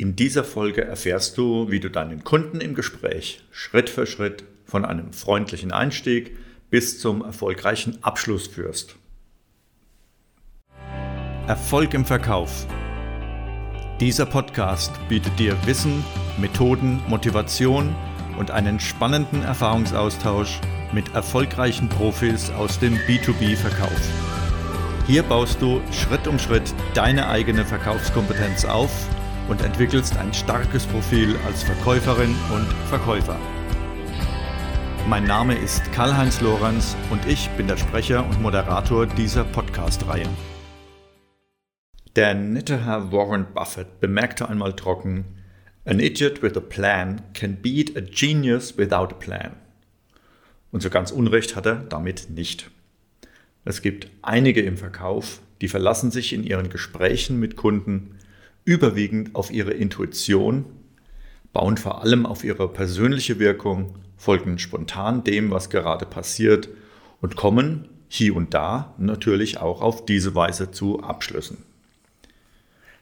In dieser Folge erfährst du, wie du deinen Kunden im Gespräch Schritt für Schritt von einem freundlichen Einstieg bis zum erfolgreichen Abschluss führst. Erfolg im Verkauf. Dieser Podcast bietet dir Wissen, Methoden, Motivation und einen spannenden Erfahrungsaustausch mit erfolgreichen Profis aus dem B2B-Verkauf. Hier baust du Schritt um Schritt deine eigene Verkaufskompetenz auf und entwickelst ein starkes Profil als Verkäuferin und Verkäufer. Mein Name ist Karl-Heinz Lorenz und ich bin der Sprecher und Moderator dieser Podcast-Reihe. Der nette Herr Warren Buffett bemerkte einmal trocken, An idiot with a plan can beat a genius without a plan. Und so ganz Unrecht hat er damit nicht. Es gibt einige im Verkauf, die verlassen sich in ihren Gesprächen mit Kunden überwiegend auf ihre Intuition, bauen vor allem auf ihre persönliche Wirkung, folgen spontan dem, was gerade passiert und kommen hier und da natürlich auch auf diese Weise zu Abschlüssen.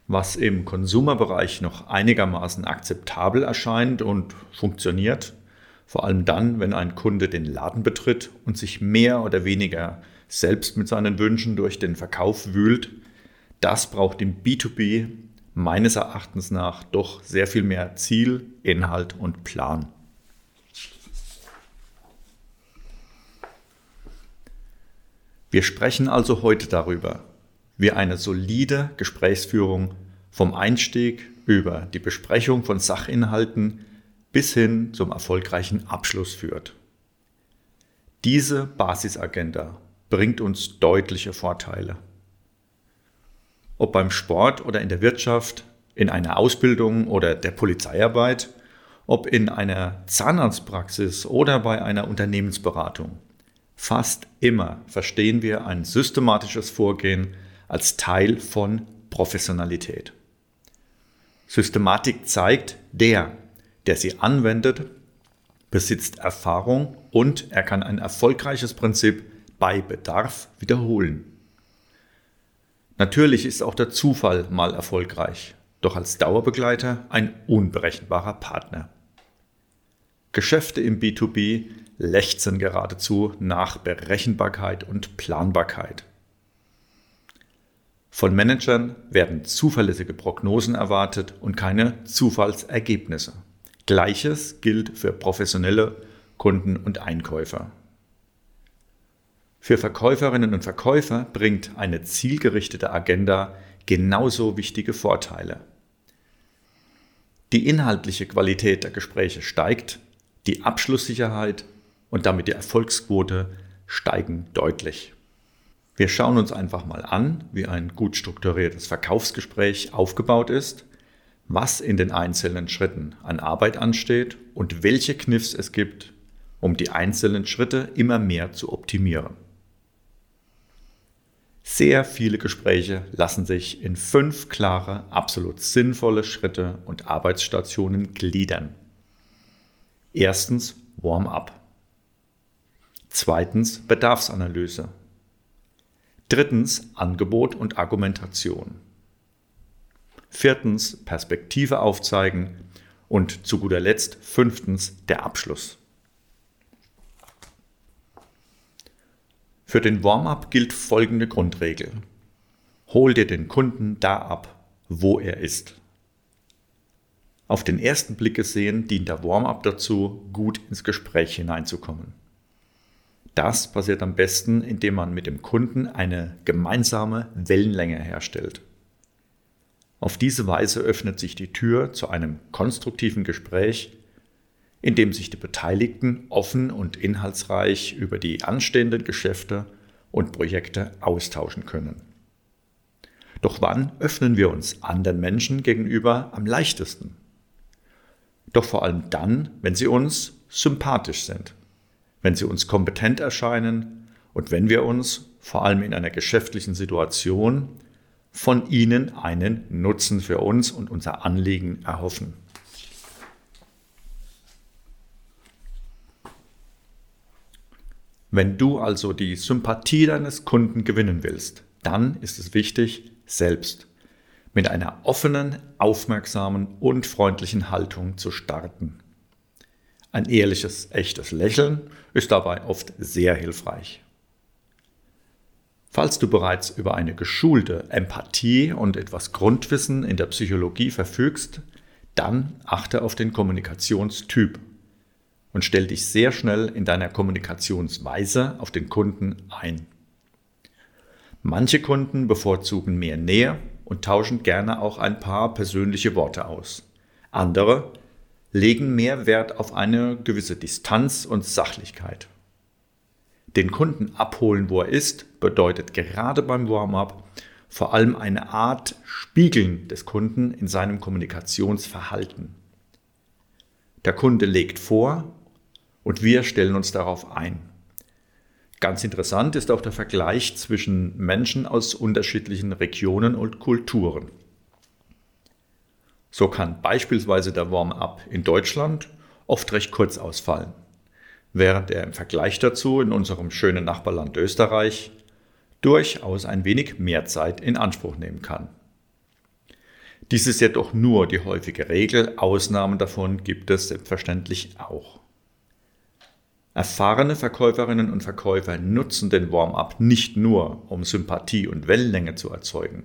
Was im Konsumerbereich noch einigermaßen akzeptabel erscheint und funktioniert, vor allem dann, wenn ein Kunde den Laden betritt und sich mehr oder weniger selbst mit seinen Wünschen durch den Verkauf wühlt, das braucht im B2B meines Erachtens nach doch sehr viel mehr Ziel, Inhalt und Plan. Wir sprechen also heute darüber, wie eine solide Gesprächsführung vom Einstieg über die Besprechung von Sachinhalten bis hin zum erfolgreichen Abschluss führt. Diese Basisagenda bringt uns deutliche Vorteile ob beim Sport oder in der Wirtschaft, in einer Ausbildung oder der Polizeiarbeit, ob in einer Zahnarztpraxis oder bei einer Unternehmensberatung. Fast immer verstehen wir ein systematisches Vorgehen als Teil von Professionalität. Systematik zeigt, der, der sie anwendet, besitzt Erfahrung und er kann ein erfolgreiches Prinzip bei Bedarf wiederholen. Natürlich ist auch der Zufall mal erfolgreich, doch als Dauerbegleiter ein unberechenbarer Partner. Geschäfte im B2B lechzen geradezu nach Berechenbarkeit und Planbarkeit. Von Managern werden zuverlässige Prognosen erwartet und keine Zufallsergebnisse. Gleiches gilt für professionelle Kunden und Einkäufer. Für Verkäuferinnen und Verkäufer bringt eine zielgerichtete Agenda genauso wichtige Vorteile. Die inhaltliche Qualität der Gespräche steigt, die Abschlusssicherheit und damit die Erfolgsquote steigen deutlich. Wir schauen uns einfach mal an, wie ein gut strukturiertes Verkaufsgespräch aufgebaut ist, was in den einzelnen Schritten an Arbeit ansteht und welche Kniffs es gibt, um die einzelnen Schritte immer mehr zu optimieren. Sehr viele Gespräche lassen sich in fünf klare, absolut sinnvolle Schritte und Arbeitsstationen gliedern. Erstens Warm-up. Zweitens Bedarfsanalyse. Drittens Angebot und Argumentation. Viertens Perspektive aufzeigen und zu guter Letzt fünftens der Abschluss. Für den Warm-up gilt folgende Grundregel. Hol dir den Kunden da ab, wo er ist. Auf den ersten Blick gesehen dient der Warm-up dazu, gut ins Gespräch hineinzukommen. Das passiert am besten, indem man mit dem Kunden eine gemeinsame Wellenlänge herstellt. Auf diese Weise öffnet sich die Tür zu einem konstruktiven Gespräch, in dem sich die Beteiligten offen und inhaltsreich über die anstehenden Geschäfte und Projekte austauschen können. Doch wann öffnen wir uns anderen Menschen gegenüber am leichtesten? Doch vor allem dann, wenn sie uns sympathisch sind, wenn sie uns kompetent erscheinen und wenn wir uns, vor allem in einer geschäftlichen Situation, von ihnen einen Nutzen für uns und unser Anliegen erhoffen. Wenn du also die Sympathie deines Kunden gewinnen willst, dann ist es wichtig, selbst mit einer offenen, aufmerksamen und freundlichen Haltung zu starten. Ein ehrliches, echtes Lächeln ist dabei oft sehr hilfreich. Falls du bereits über eine geschulte Empathie und etwas Grundwissen in der Psychologie verfügst, dann achte auf den Kommunikationstyp und stell dich sehr schnell in deiner Kommunikationsweise auf den Kunden ein. Manche Kunden bevorzugen mehr Nähe und tauschen gerne auch ein paar persönliche Worte aus. Andere legen mehr Wert auf eine gewisse Distanz und Sachlichkeit. Den Kunden abholen, wo er ist, bedeutet gerade beim Warm-up vor allem eine Art Spiegeln des Kunden in seinem Kommunikationsverhalten. Der Kunde legt vor und wir stellen uns darauf ein. Ganz interessant ist auch der Vergleich zwischen Menschen aus unterschiedlichen Regionen und Kulturen. So kann beispielsweise der Warm-up in Deutschland oft recht kurz ausfallen, während er im Vergleich dazu in unserem schönen Nachbarland Österreich durchaus ein wenig mehr Zeit in Anspruch nehmen kann. Dies ist jedoch nur die häufige Regel, Ausnahmen davon gibt es selbstverständlich auch. Erfahrene Verkäuferinnen und Verkäufer nutzen den Warm-up nicht nur, um Sympathie und Wellenlänge zu erzeugen.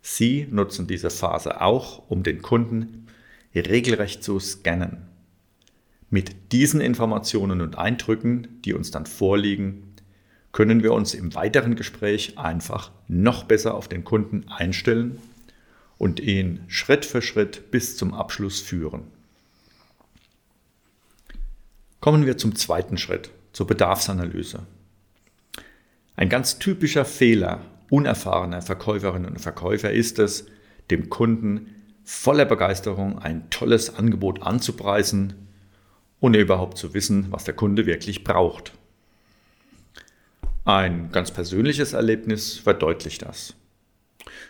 Sie nutzen diese Phase auch, um den Kunden regelrecht zu scannen. Mit diesen Informationen und Eindrücken, die uns dann vorliegen, können wir uns im weiteren Gespräch einfach noch besser auf den Kunden einstellen und ihn Schritt für Schritt bis zum Abschluss führen. Kommen wir zum zweiten Schritt, zur Bedarfsanalyse. Ein ganz typischer Fehler unerfahrener Verkäuferinnen und Verkäufer ist es, dem Kunden voller Begeisterung ein tolles Angebot anzupreisen, ohne überhaupt zu wissen, was der Kunde wirklich braucht. Ein ganz persönliches Erlebnis verdeutlicht das.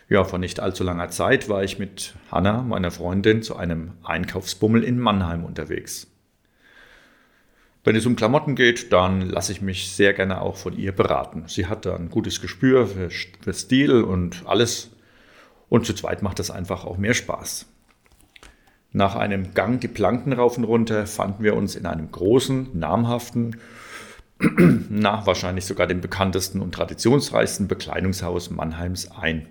Ja, vor nicht allzu langer Zeit war ich mit Hanna, meiner Freundin, zu einem Einkaufsbummel in Mannheim unterwegs. Wenn es um Klamotten geht, dann lasse ich mich sehr gerne auch von ihr beraten. Sie hat ein gutes Gespür für, für Stil und alles. Und zu zweit macht das einfach auch mehr Spaß. Nach einem Gang die Planken rauf und runter fanden wir uns in einem großen, namhaften, na, wahrscheinlich sogar dem bekanntesten und traditionsreichsten Bekleidungshaus Mannheims ein.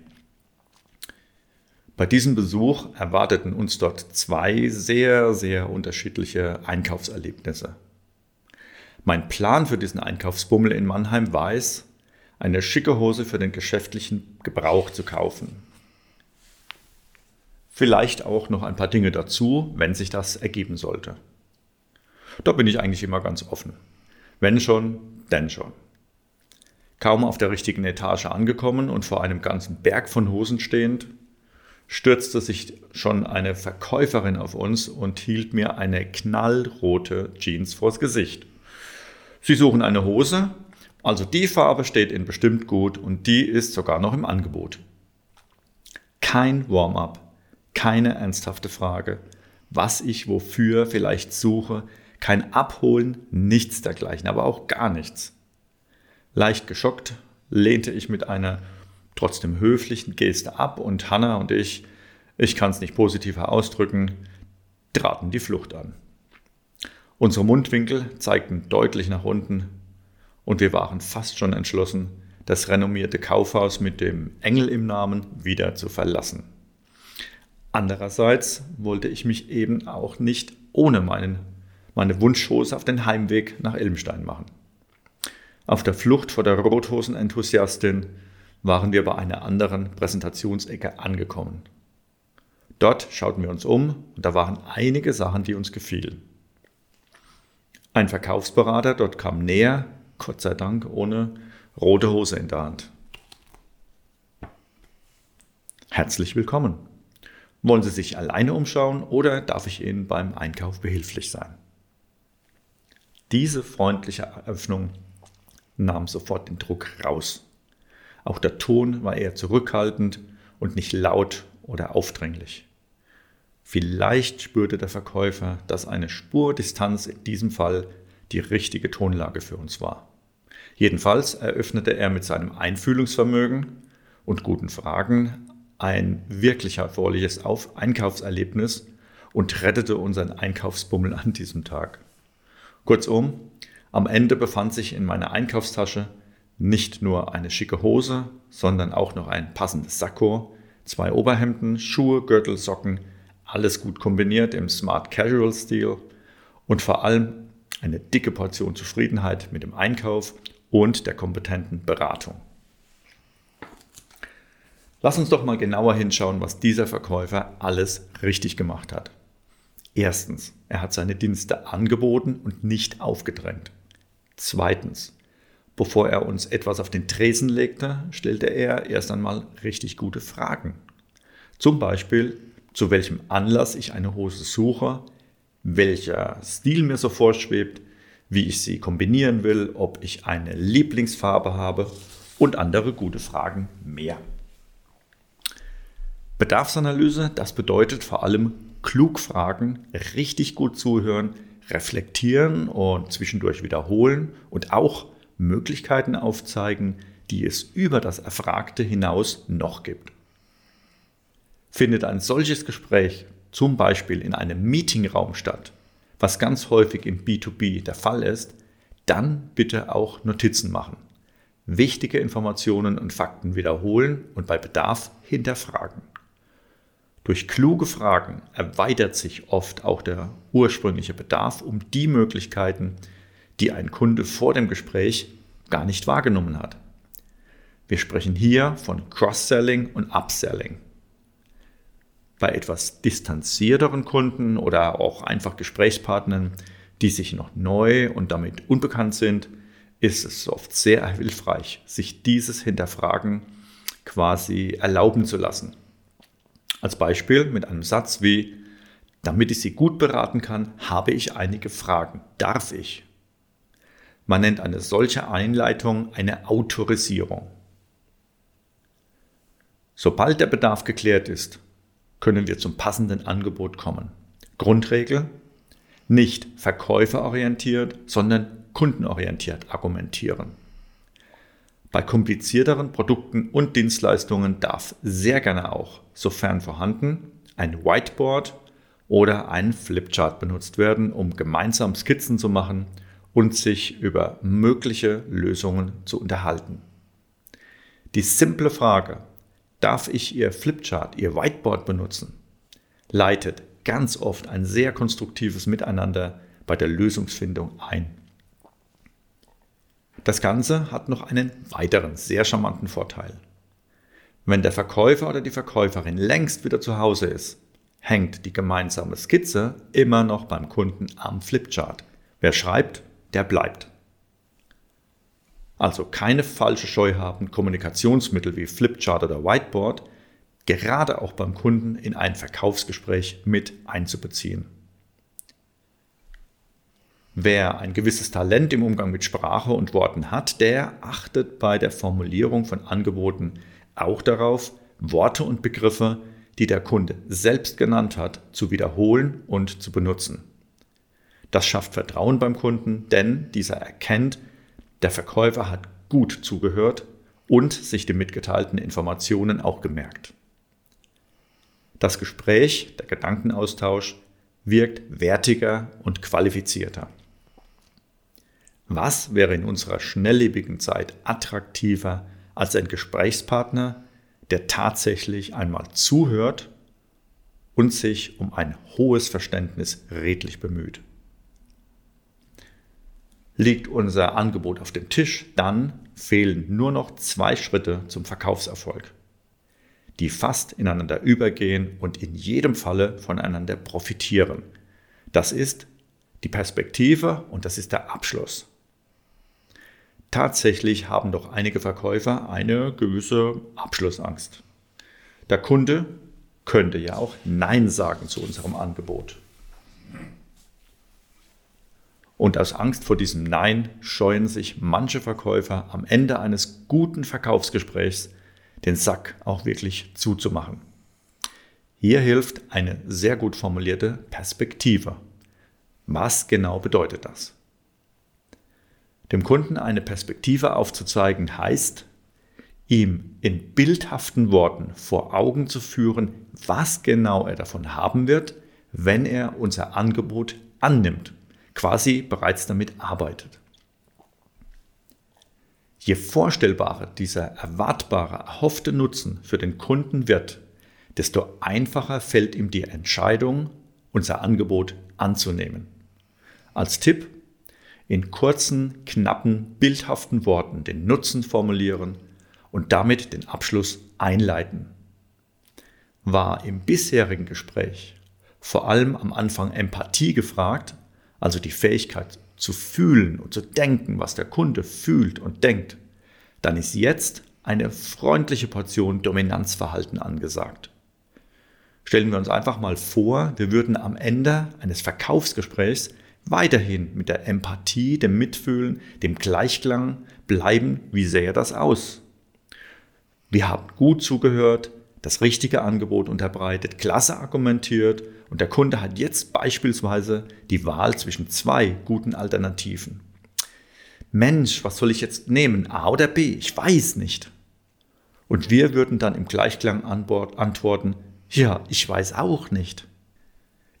Bei diesem Besuch erwarteten uns dort zwei sehr, sehr unterschiedliche Einkaufserlebnisse. Mein Plan für diesen Einkaufsbummel in Mannheim war es, eine schicke Hose für den geschäftlichen Gebrauch zu kaufen. Vielleicht auch noch ein paar Dinge dazu, wenn sich das ergeben sollte. Da bin ich eigentlich immer ganz offen. Wenn schon, denn schon. Kaum auf der richtigen Etage angekommen und vor einem ganzen Berg von Hosen stehend, stürzte sich schon eine Verkäuferin auf uns und hielt mir eine knallrote Jeans vors Gesicht. Sie suchen eine Hose, also die Farbe steht Ihnen bestimmt gut und die ist sogar noch im Angebot. Kein Warm-up, keine ernsthafte Frage, was ich wofür vielleicht suche, kein Abholen, nichts dergleichen, aber auch gar nichts. Leicht geschockt lehnte ich mit einer trotzdem höflichen Geste ab und Hannah und ich, ich kann es nicht positiver ausdrücken, traten die Flucht an. Unsere Mundwinkel zeigten deutlich nach unten und wir waren fast schon entschlossen, das renommierte Kaufhaus mit dem Engel im Namen wieder zu verlassen. Andererseits wollte ich mich eben auch nicht ohne meinen, meine Wunschhose auf den Heimweg nach Elmstein machen. Auf der Flucht vor der Rothosen-Enthusiastin waren wir bei einer anderen Präsentationsecke angekommen. Dort schauten wir uns um und da waren einige Sachen, die uns gefielen. Ein Verkaufsberater dort kam näher, Gott sei Dank ohne rote Hose in der Hand. Herzlich willkommen. Wollen Sie sich alleine umschauen oder darf ich Ihnen beim Einkauf behilflich sein? Diese freundliche Eröffnung nahm sofort den Druck raus. Auch der Ton war eher zurückhaltend und nicht laut oder aufdringlich. Vielleicht spürte der Verkäufer, dass eine Spurdistanz in diesem Fall die richtige Tonlage für uns war. Jedenfalls eröffnete er mit seinem Einfühlungsvermögen und guten Fragen ein wirklich erfreuliches Einkaufserlebnis und rettete unseren Einkaufsbummel an diesem Tag. Kurzum, am Ende befand sich in meiner Einkaufstasche nicht nur eine schicke Hose, sondern auch noch ein passendes Sakko, zwei Oberhemden, Schuhe, Gürtel, Socken, alles gut kombiniert im Smart Casual Stil und vor allem eine dicke Portion Zufriedenheit mit dem Einkauf und der kompetenten Beratung. Lass uns doch mal genauer hinschauen, was dieser Verkäufer alles richtig gemacht hat. Erstens, er hat seine Dienste angeboten und nicht aufgedrängt. Zweitens, bevor er uns etwas auf den Tresen legte, stellte er erst einmal richtig gute Fragen. Zum Beispiel, zu welchem Anlass ich eine Hose suche, welcher Stil mir so vorschwebt, wie ich sie kombinieren will, ob ich eine Lieblingsfarbe habe und andere gute Fragen mehr. Bedarfsanalyse, das bedeutet vor allem klug fragen, richtig gut zuhören, reflektieren und zwischendurch wiederholen und auch Möglichkeiten aufzeigen, die es über das Erfragte hinaus noch gibt. Findet ein solches Gespräch zum Beispiel in einem Meetingraum statt, was ganz häufig im B2B der Fall ist, dann bitte auch Notizen machen. Wichtige Informationen und Fakten wiederholen und bei Bedarf hinterfragen. Durch kluge Fragen erweitert sich oft auch der ursprüngliche Bedarf um die Möglichkeiten, die ein Kunde vor dem Gespräch gar nicht wahrgenommen hat. Wir sprechen hier von Cross-Selling und Upselling. Bei etwas distanzierteren Kunden oder auch einfach Gesprächspartnern, die sich noch neu und damit unbekannt sind, ist es oft sehr hilfreich, sich dieses Hinterfragen quasi erlauben zu lassen. Als Beispiel mit einem Satz wie, damit ich Sie gut beraten kann, habe ich einige Fragen. Darf ich? Man nennt eine solche Einleitung eine Autorisierung. Sobald der Bedarf geklärt ist, können wir zum passenden Angebot kommen. Grundregel, nicht verkäuferorientiert, sondern kundenorientiert argumentieren. Bei komplizierteren Produkten und Dienstleistungen darf sehr gerne auch, sofern vorhanden, ein Whiteboard oder ein Flipchart benutzt werden, um gemeinsam Skizzen zu machen und sich über mögliche Lösungen zu unterhalten. Die simple Frage, darf ich Ihr Flipchart, Ihr Whiteboard benutzen, leitet ganz oft ein sehr konstruktives Miteinander bei der Lösungsfindung ein. Das Ganze hat noch einen weiteren sehr charmanten Vorteil. Wenn der Verkäufer oder die Verkäuferin längst wieder zu Hause ist, hängt die gemeinsame Skizze immer noch beim Kunden am Flipchart. Wer schreibt, der bleibt. Also keine falsche Scheu haben, Kommunikationsmittel wie Flipchart oder Whiteboard gerade auch beim Kunden in ein Verkaufsgespräch mit einzubeziehen. Wer ein gewisses Talent im Umgang mit Sprache und Worten hat, der achtet bei der Formulierung von Angeboten auch darauf, Worte und Begriffe, die der Kunde selbst genannt hat, zu wiederholen und zu benutzen. Das schafft Vertrauen beim Kunden, denn dieser erkennt, der Verkäufer hat gut zugehört und sich die mitgeteilten Informationen auch gemerkt. Das Gespräch, der Gedankenaustausch wirkt wertiger und qualifizierter. Was wäre in unserer schnelllebigen Zeit attraktiver als ein Gesprächspartner, der tatsächlich einmal zuhört und sich um ein hohes Verständnis redlich bemüht? Liegt unser Angebot auf dem Tisch, dann fehlen nur noch zwei Schritte zum Verkaufserfolg, die fast ineinander übergehen und in jedem Falle voneinander profitieren. Das ist die Perspektive und das ist der Abschluss. Tatsächlich haben doch einige Verkäufer eine gewisse Abschlussangst. Der Kunde könnte ja auch Nein sagen zu unserem Angebot. Und aus Angst vor diesem Nein scheuen sich manche Verkäufer am Ende eines guten Verkaufsgesprächs den Sack auch wirklich zuzumachen. Hier hilft eine sehr gut formulierte Perspektive. Was genau bedeutet das? Dem Kunden eine Perspektive aufzuzeigen heißt, ihm in bildhaften Worten vor Augen zu führen, was genau er davon haben wird, wenn er unser Angebot annimmt, quasi bereits damit arbeitet. Je vorstellbarer dieser erwartbare, erhoffte Nutzen für den Kunden wird, desto einfacher fällt ihm die Entscheidung, unser Angebot anzunehmen. Als Tipp, in kurzen, knappen, bildhaften Worten den Nutzen formulieren und damit den Abschluss einleiten. War im bisherigen Gespräch vor allem am Anfang Empathie gefragt, also die Fähigkeit zu fühlen und zu denken, was der Kunde fühlt und denkt, dann ist jetzt eine freundliche Portion Dominanzverhalten angesagt. Stellen wir uns einfach mal vor, wir würden am Ende eines Verkaufsgesprächs weiterhin mit der Empathie, dem Mitfühlen, dem Gleichklang bleiben. Wie sähe das aus? Wir haben gut zugehört, das richtige Angebot unterbreitet, klasse argumentiert und der Kunde hat jetzt beispielsweise die Wahl zwischen zwei guten Alternativen. Mensch, was soll ich jetzt nehmen? A oder B? Ich weiß nicht. Und wir würden dann im Gleichklang antworten, ja, ich weiß auch nicht.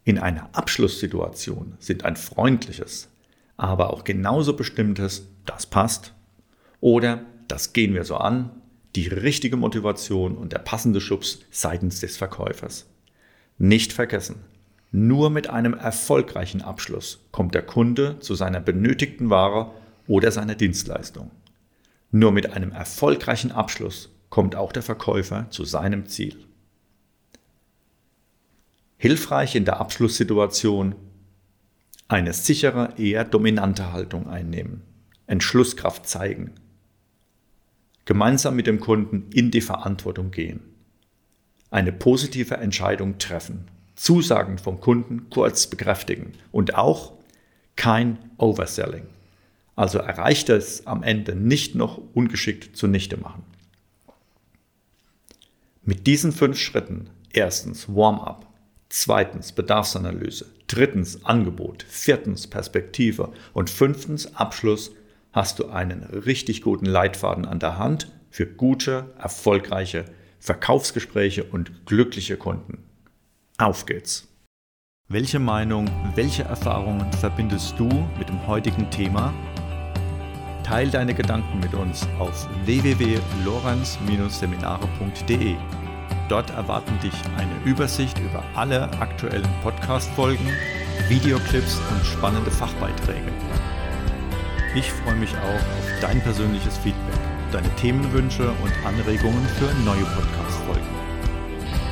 In einer Abschlusssituation sind ein freundliches, aber auch genauso bestimmtes, das passt, oder das gehen wir so an, die richtige Motivation und der passende Schubs seitens des Verkäufers. Nicht vergessen, nur mit einem erfolgreichen Abschluss kommt der Kunde zu seiner benötigten Ware oder seiner Dienstleistung. Nur mit einem erfolgreichen Abschluss kommt auch der Verkäufer zu seinem Ziel. Hilfreich in der Abschlusssituation eine sichere, eher dominante Haltung einnehmen, Entschlusskraft zeigen, gemeinsam mit dem Kunden in die Verantwortung gehen eine positive Entscheidung treffen, Zusagen vom Kunden kurz bekräftigen und auch kein Overselling. Also erreicht es am Ende nicht noch ungeschickt zunichte machen. Mit diesen fünf Schritten, erstens Warm-up, zweitens Bedarfsanalyse, drittens Angebot, viertens Perspektive und fünftens Abschluss, hast du einen richtig guten Leitfaden an der Hand für gute, erfolgreiche Verkaufsgespräche und glückliche Kunden. Auf geht's! Welche Meinung, welche Erfahrungen verbindest du mit dem heutigen Thema? Teil deine Gedanken mit uns auf www.lorenz-seminare.de. Dort erwarten dich eine Übersicht über alle aktuellen Podcast-Folgen, Videoclips und spannende Fachbeiträge. Ich freue mich auch auf dein persönliches Feedback deine Themenwünsche und Anregungen für neue Podcast-Folgen.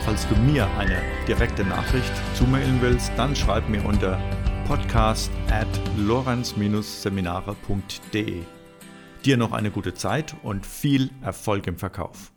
Falls du mir eine direkte Nachricht zumailen willst, dann schreib mir unter podcast at lorenz-seminare.de. Dir noch eine gute Zeit und viel Erfolg im Verkauf.